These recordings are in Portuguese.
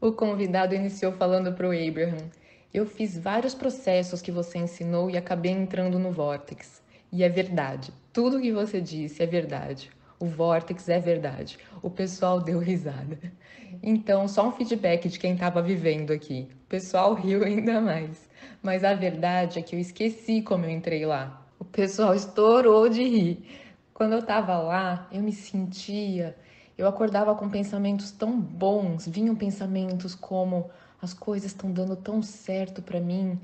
O convidado iniciou falando para o Abraham: Eu fiz vários processos que você ensinou e acabei entrando no Vortex. E é verdade, tudo que você disse é verdade. O Vortex é verdade. O pessoal deu risada. Então, só um feedback de quem estava vivendo aqui. O pessoal riu ainda mais. Mas a verdade é que eu esqueci como eu entrei lá. O pessoal estourou de rir. Quando eu estava lá, eu me sentia eu acordava com pensamentos tão bons, vinham pensamentos como as coisas estão dando tão certo para mim,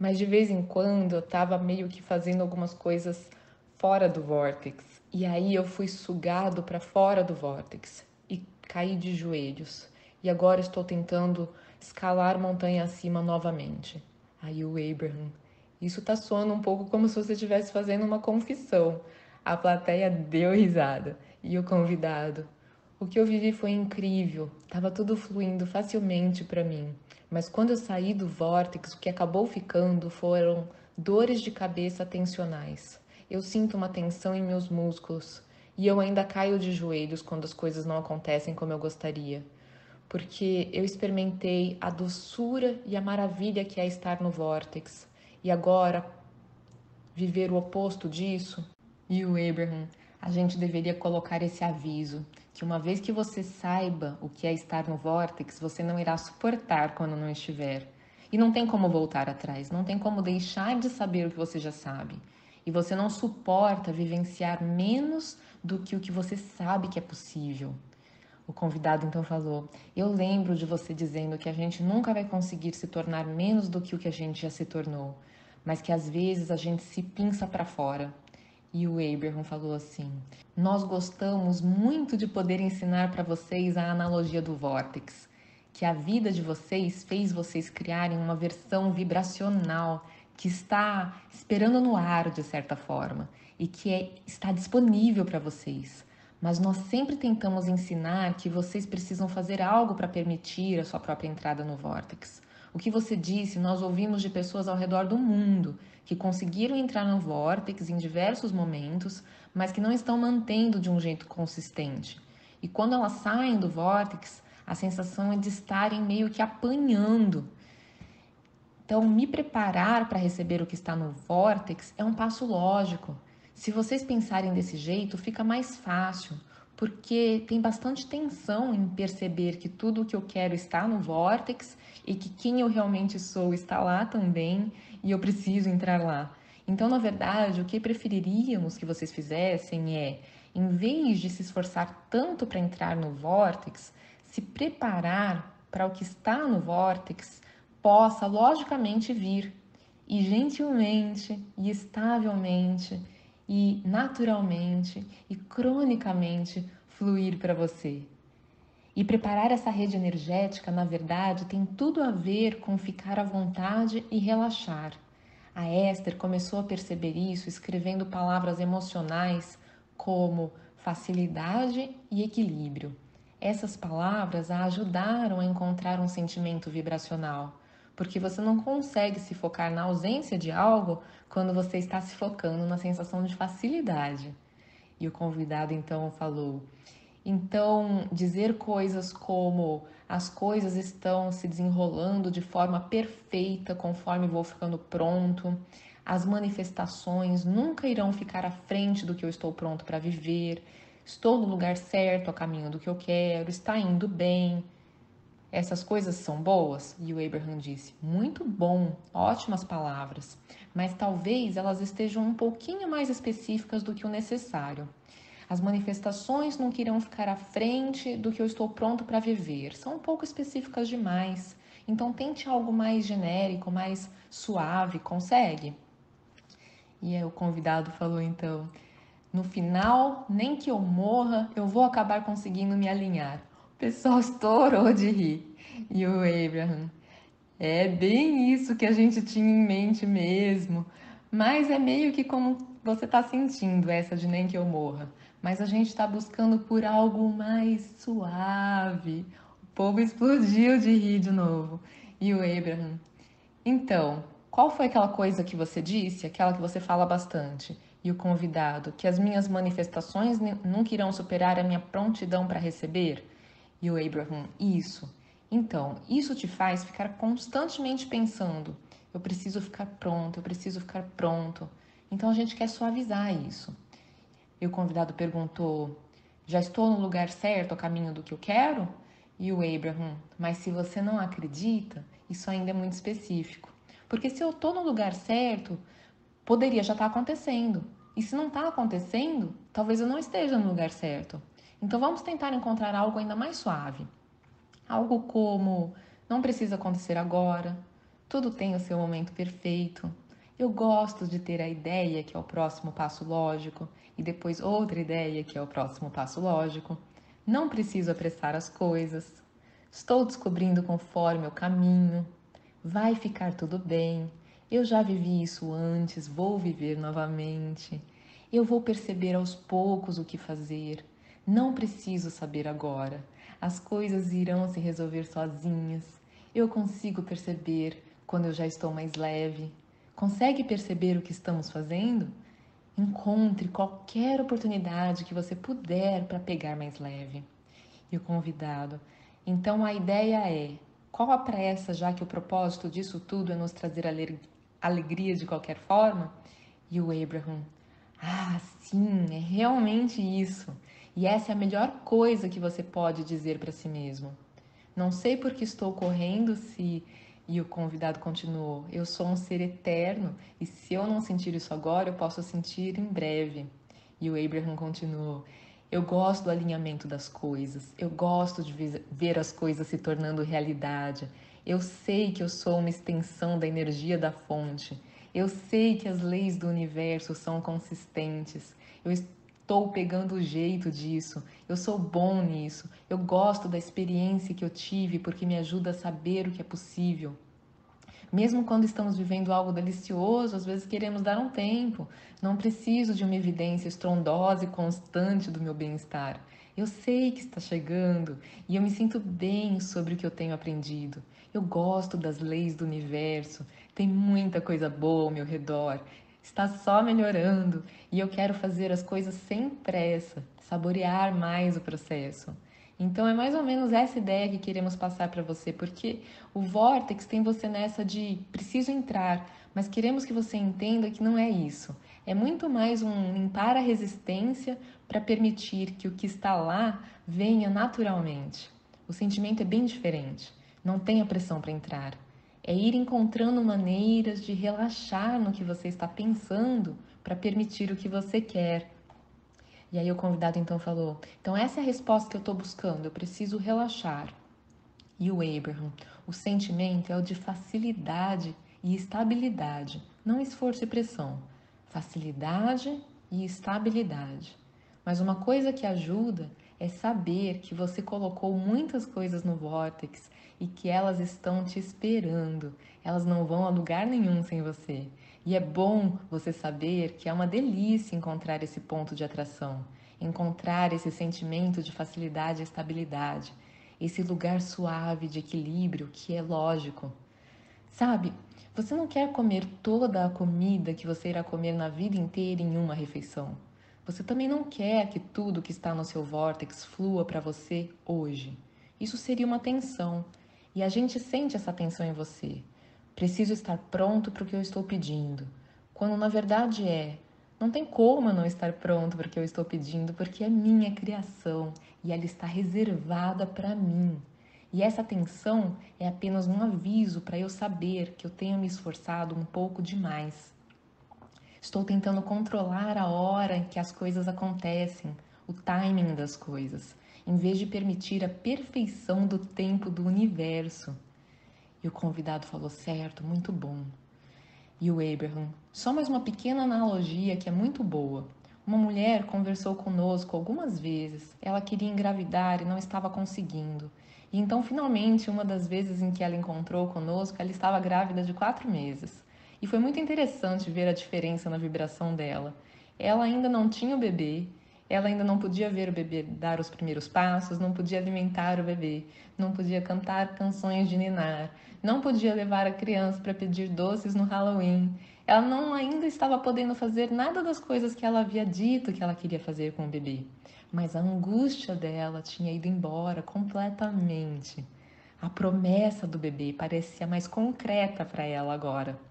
mas de vez em quando eu estava meio que fazendo algumas coisas fora do vórtex. E aí eu fui sugado para fora do vórtex e caí de joelhos. E agora estou tentando escalar montanha acima novamente. Aí o Abraham, isso tá soando um pouco como se você estivesse fazendo uma confissão. A plateia deu risada e o convidado, o que eu vivi foi incrível, estava tudo fluindo facilmente para mim. Mas quando eu saí do vórtice, o que acabou ficando foram dores de cabeça tensionais. Eu sinto uma tensão em meus músculos e eu ainda caio de joelhos quando as coisas não acontecem como eu gostaria. Porque eu experimentei a doçura e a maravilha que é estar no vórtex. E agora, viver o oposto disso? E o Abraham, a gente deveria colocar esse aviso que uma vez que você saiba o que é estar no vórtex, você não irá suportar quando não estiver. E não tem como voltar atrás, não tem como deixar de saber o que você já sabe. E você não suporta vivenciar menos do que o que você sabe que é possível. O convidado então falou: Eu lembro de você dizendo que a gente nunca vai conseguir se tornar menos do que o que a gente já se tornou, mas que às vezes a gente se pinça para fora. E o Abraham falou assim: Nós gostamos muito de poder ensinar para vocês a analogia do vórtex, que a vida de vocês fez vocês criarem uma versão vibracional que está esperando no ar de certa forma e que é, está disponível para vocês. Mas nós sempre tentamos ensinar que vocês precisam fazer algo para permitir a sua própria entrada no vórtex. O que você disse, nós ouvimos de pessoas ao redor do mundo que conseguiram entrar no vórtex em diversos momentos, mas que não estão mantendo de um jeito consistente. E quando elas saem do vórtex, a sensação é de estarem meio que apanhando. Então, me preparar para receber o que está no vórtex é um passo lógico. Se vocês pensarem desse jeito, fica mais fácil, porque tem bastante tensão em perceber que tudo o que eu quero está no vórtex e que quem eu realmente sou está lá também e eu preciso entrar lá. Então, na verdade, o que preferiríamos que vocês fizessem é, em vez de se esforçar tanto para entrar no vórtex, se preparar para o que está no vórtex possa logicamente vir e gentilmente e estavelmente e naturalmente e cronicamente fluir para você. E preparar essa rede energética, na verdade, tem tudo a ver com ficar à vontade e relaxar. A Esther começou a perceber isso escrevendo palavras emocionais como facilidade e equilíbrio. Essas palavras a ajudaram a encontrar um sentimento vibracional, porque você não consegue se focar na ausência de algo quando você está se focando na sensação de facilidade. E o convidado então falou: então, dizer coisas como as coisas estão se desenrolando de forma perfeita conforme vou ficando pronto, as manifestações nunca irão ficar à frente do que eu estou pronto para viver, estou no lugar certo, a caminho do que eu quero, está indo bem. Essas coisas são boas? E o Abraham disse: Muito bom, ótimas palavras, mas talvez elas estejam um pouquinho mais específicas do que o necessário. As manifestações não irão ficar à frente do que eu estou pronto para viver. São um pouco específicas demais. Então tente algo mais genérico, mais suave, consegue? E aí o convidado falou então: "No final, nem que eu morra, eu vou acabar conseguindo me alinhar". Pessoal estourou de rir. E o Abraham: "É bem isso que a gente tinha em mente mesmo, mas é meio que como você está sentindo essa de nem que eu morra mas a gente está buscando por algo mais suave. O povo explodiu de rir de novo. E o Abraham, então, qual foi aquela coisa que você disse, aquela que você fala bastante? E o convidado, que as minhas manifestações nunca irão superar a minha prontidão para receber? E o Abraham, isso. Então, isso te faz ficar constantemente pensando: eu preciso ficar pronto, eu preciso ficar pronto. Então a gente quer suavizar isso. E o convidado perguntou: já estou no lugar certo, a caminho do que eu quero? E o Abraham: mas se você não acredita, isso ainda é muito específico. Porque se eu estou no lugar certo, poderia já estar tá acontecendo. E se não está acontecendo, talvez eu não esteja no lugar certo. Então vamos tentar encontrar algo ainda mais suave. Algo como: não precisa acontecer agora, tudo tem o seu momento perfeito. Eu gosto de ter a ideia que é o próximo passo lógico e depois outra ideia que é o próximo passo lógico. Não preciso apressar as coisas. Estou descobrindo conforme o caminho. Vai ficar tudo bem. Eu já vivi isso antes, vou viver novamente. Eu vou perceber aos poucos o que fazer. Não preciso saber agora. As coisas irão se resolver sozinhas. Eu consigo perceber quando eu já estou mais leve. Consegue perceber o que estamos fazendo? Encontre qualquer oportunidade que você puder para pegar mais leve. E o convidado. Então a ideia é: qual a pressa, já que o propósito disso tudo é nos trazer alegria de qualquer forma? E o Abraham. Ah, sim, é realmente isso. E essa é a melhor coisa que você pode dizer para si mesmo. Não sei por que estou correndo se e o convidado continuou: Eu sou um ser eterno e se eu não sentir isso agora, eu posso sentir em breve. E o Abraham continuou: Eu gosto do alinhamento das coisas, eu gosto de ver as coisas se tornando realidade. Eu sei que eu sou uma extensão da energia da fonte. Eu sei que as leis do universo são consistentes. Eu estou pegando o jeito disso. Eu sou bom nisso. Eu gosto da experiência que eu tive porque me ajuda a saber o que é possível. Mesmo quando estamos vivendo algo delicioso, às vezes queremos dar um tempo. Não preciso de uma evidência estrondosa e constante do meu bem-estar. Eu sei que está chegando e eu me sinto bem sobre o que eu tenho aprendido. Eu gosto das leis do universo. Tem muita coisa boa ao meu redor está só melhorando e eu quero fazer as coisas sem pressa, saborear mais o processo. Então é mais ou menos essa ideia que queremos passar para você, porque o Vortex tem você nessa de preciso entrar, mas queremos que você entenda que não é isso. É muito mais um limpar a resistência para permitir que o que está lá venha naturalmente. O sentimento é bem diferente. Não tenha pressão para entrar é ir encontrando maneiras de relaxar no que você está pensando para permitir o que você quer. E aí o convidado então falou: Então essa é a resposta que eu estou buscando, eu preciso relaxar. E o Abraham, o sentimento é o de facilidade e estabilidade, não esforço e pressão. Facilidade e estabilidade. Mas uma coisa que ajuda é saber que você colocou muitas coisas no Vortex e que elas estão te esperando. Elas não vão a lugar nenhum sem você. E é bom você saber que é uma delícia encontrar esse ponto de atração, encontrar esse sentimento de facilidade e estabilidade, esse lugar suave de equilíbrio que é lógico. Sabe, você não quer comer toda a comida que você irá comer na vida inteira em uma refeição. Você também não quer que tudo que está no seu vórtex flua para você hoje. Isso seria uma tensão, e a gente sente essa tensão em você. Preciso estar pronto para o que eu estou pedindo. Quando na verdade é, não tem como eu não estar pronto para o que eu estou pedindo, porque é minha criação e ela está reservada para mim. E essa tensão é apenas um aviso para eu saber que eu tenho me esforçado um pouco demais. Estou tentando controlar a hora em que as coisas acontecem, o timing das coisas em vez de permitir a perfeição do tempo do universo. E o convidado falou: certo, muito bom. E o Abraham, só mais uma pequena analogia que é muito boa. Uma mulher conversou conosco algumas vezes. Ela queria engravidar e não estava conseguindo. E então, finalmente, uma das vezes em que ela encontrou conosco, ela estava grávida de quatro meses. E foi muito interessante ver a diferença na vibração dela. Ela ainda não tinha o bebê, ela ainda não podia ver o bebê dar os primeiros passos, não podia alimentar o bebê, não podia cantar canções de ninar, não podia levar a criança para pedir doces no Halloween. Ela não ainda estava podendo fazer nada das coisas que ela havia dito que ela queria fazer com o bebê. Mas a angústia dela tinha ido embora completamente. A promessa do bebê parecia mais concreta para ela agora.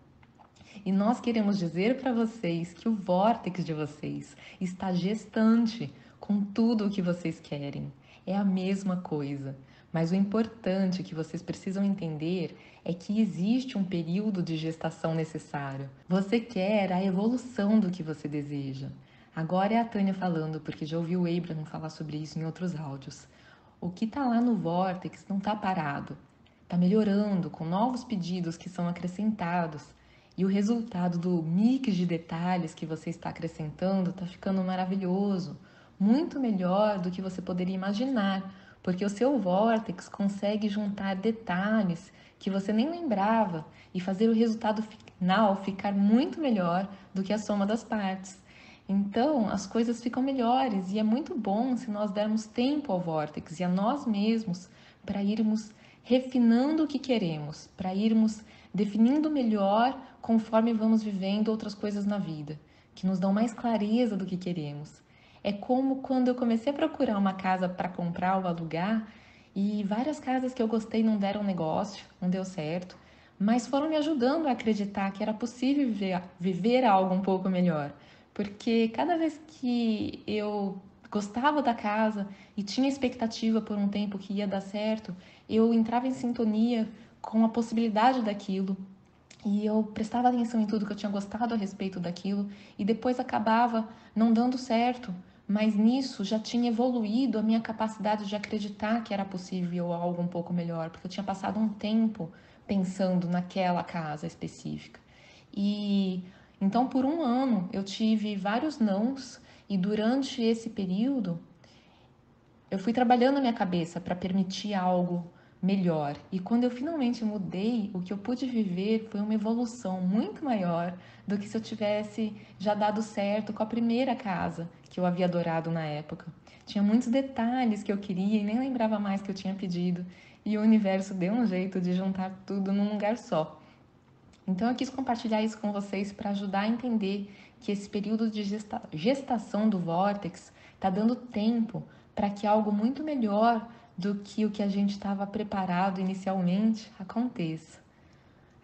E nós queremos dizer para vocês que o vórtex de vocês está gestante com tudo o que vocês querem. É a mesma coisa. Mas o importante que vocês precisam entender é que existe um período de gestação necessário. Você quer a evolução do que você deseja. Agora é a Tânia falando, porque já ouviu o Abraham falar sobre isso em outros áudios. O que está lá no Vortex não está parado, está melhorando com novos pedidos que são acrescentados. E o resultado do mix de detalhes que você está acrescentando está ficando maravilhoso, muito melhor do que você poderia imaginar, porque o seu Vortex consegue juntar detalhes que você nem lembrava e fazer o resultado final ficar muito melhor do que a soma das partes. Então, as coisas ficam melhores e é muito bom se nós dermos tempo ao vórtex e a nós mesmos para irmos refinando o que queremos, para irmos definindo melhor conforme vamos vivendo outras coisas na vida, que nos dão mais clareza do que queremos. É como quando eu comecei a procurar uma casa para comprar ou alugar e várias casas que eu gostei não deram negócio, não deu certo, mas foram me ajudando a acreditar que era possível viver, viver algo um pouco melhor porque cada vez que eu gostava da casa e tinha expectativa por um tempo que ia dar certo, eu entrava em sintonia com a possibilidade daquilo e eu prestava atenção em tudo que eu tinha gostado a respeito daquilo e depois acabava não dando certo, mas nisso já tinha evoluído a minha capacidade de acreditar que era possível algo um pouco melhor, porque eu tinha passado um tempo pensando naquela casa específica. E então, por um ano, eu tive vários nãos e durante esse período eu fui trabalhando a minha cabeça para permitir algo melhor. E quando eu finalmente mudei, o que eu pude viver foi uma evolução muito maior do que se eu tivesse já dado certo com a primeira casa que eu havia adorado na época. Tinha muitos detalhes que eu queria e nem lembrava mais que eu tinha pedido, e o universo deu um jeito de juntar tudo num lugar só. Então eu quis compartilhar isso com vocês para ajudar a entender que esse período de gesta gestação do vórtex está dando tempo para que algo muito melhor do que o que a gente estava preparado inicialmente aconteça.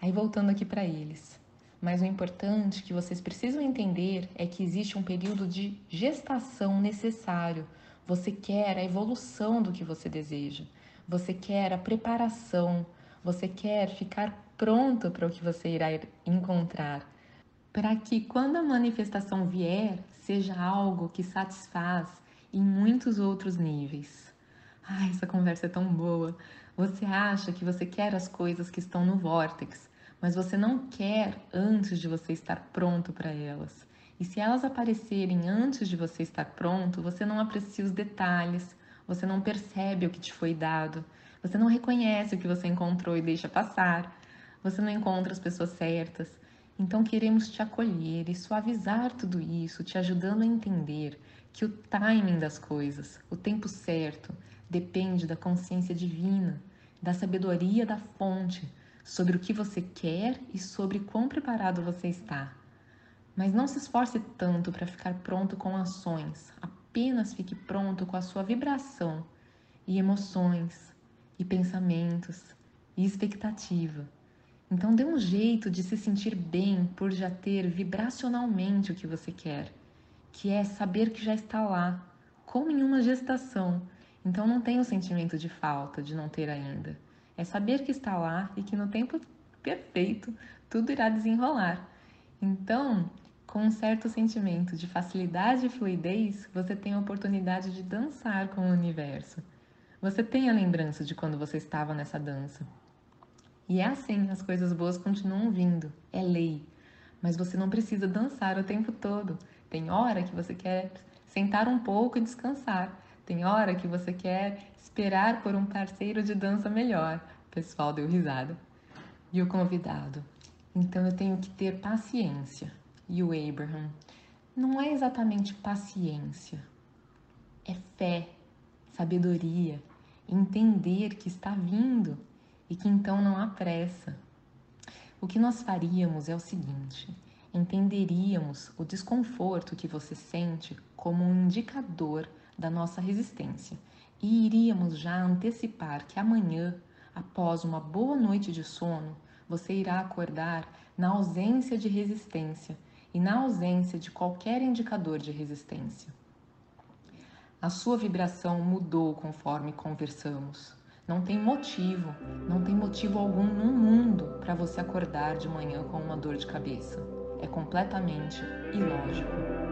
Aí voltando aqui para eles. Mas o importante que vocês precisam entender é que existe um período de gestação necessário. Você quer a evolução do que você deseja. Você quer a preparação. Você quer ficar pronto para o que você irá encontrar, para que quando a manifestação vier, seja algo que satisfaz em muitos outros níveis. Ai, essa conversa é tão boa. Você acha que você quer as coisas que estão no vórtex, mas você não quer antes de você estar pronto para elas. E se elas aparecerem antes de você estar pronto, você não aprecia os detalhes, você não percebe o que te foi dado, você não reconhece o que você encontrou e deixa passar você não encontra as pessoas certas. Então queremos te acolher e suavizar tudo isso, te ajudando a entender que o timing das coisas, o tempo certo, depende da consciência divina, da sabedoria da fonte sobre o que você quer e sobre quão preparado você está. Mas não se esforce tanto para ficar pronto com ações, apenas fique pronto com a sua vibração e emoções e pensamentos e expectativa. Então dê um jeito de se sentir bem por já ter vibracionalmente o que você quer, que é saber que já está lá, como em uma gestação. Então não tem o sentimento de falta, de não ter ainda. É saber que está lá e que no tempo perfeito tudo irá desenrolar. Então, com um certo sentimento de facilidade e fluidez, você tem a oportunidade de dançar com o universo. Você tem a lembrança de quando você estava nessa dança. E é assim, as coisas boas continuam vindo, é lei. Mas você não precisa dançar o tempo todo. Tem hora que você quer sentar um pouco e descansar. Tem hora que você quer esperar por um parceiro de dança melhor. O pessoal deu risada. E o convidado? Então eu tenho que ter paciência. E o Abraham? Não é exatamente paciência. É fé, sabedoria, entender que está vindo e que então não há pressa. O que nós faríamos é o seguinte: entenderíamos o desconforto que você sente como um indicador da nossa resistência e iríamos já antecipar que amanhã Após uma boa noite de sono, você irá acordar na ausência de resistência e na ausência de qualquer indicador de resistência. A sua vibração mudou conforme conversamos. Não tem motivo, não tem motivo algum no mundo para você acordar de manhã com uma dor de cabeça. É completamente ilógico.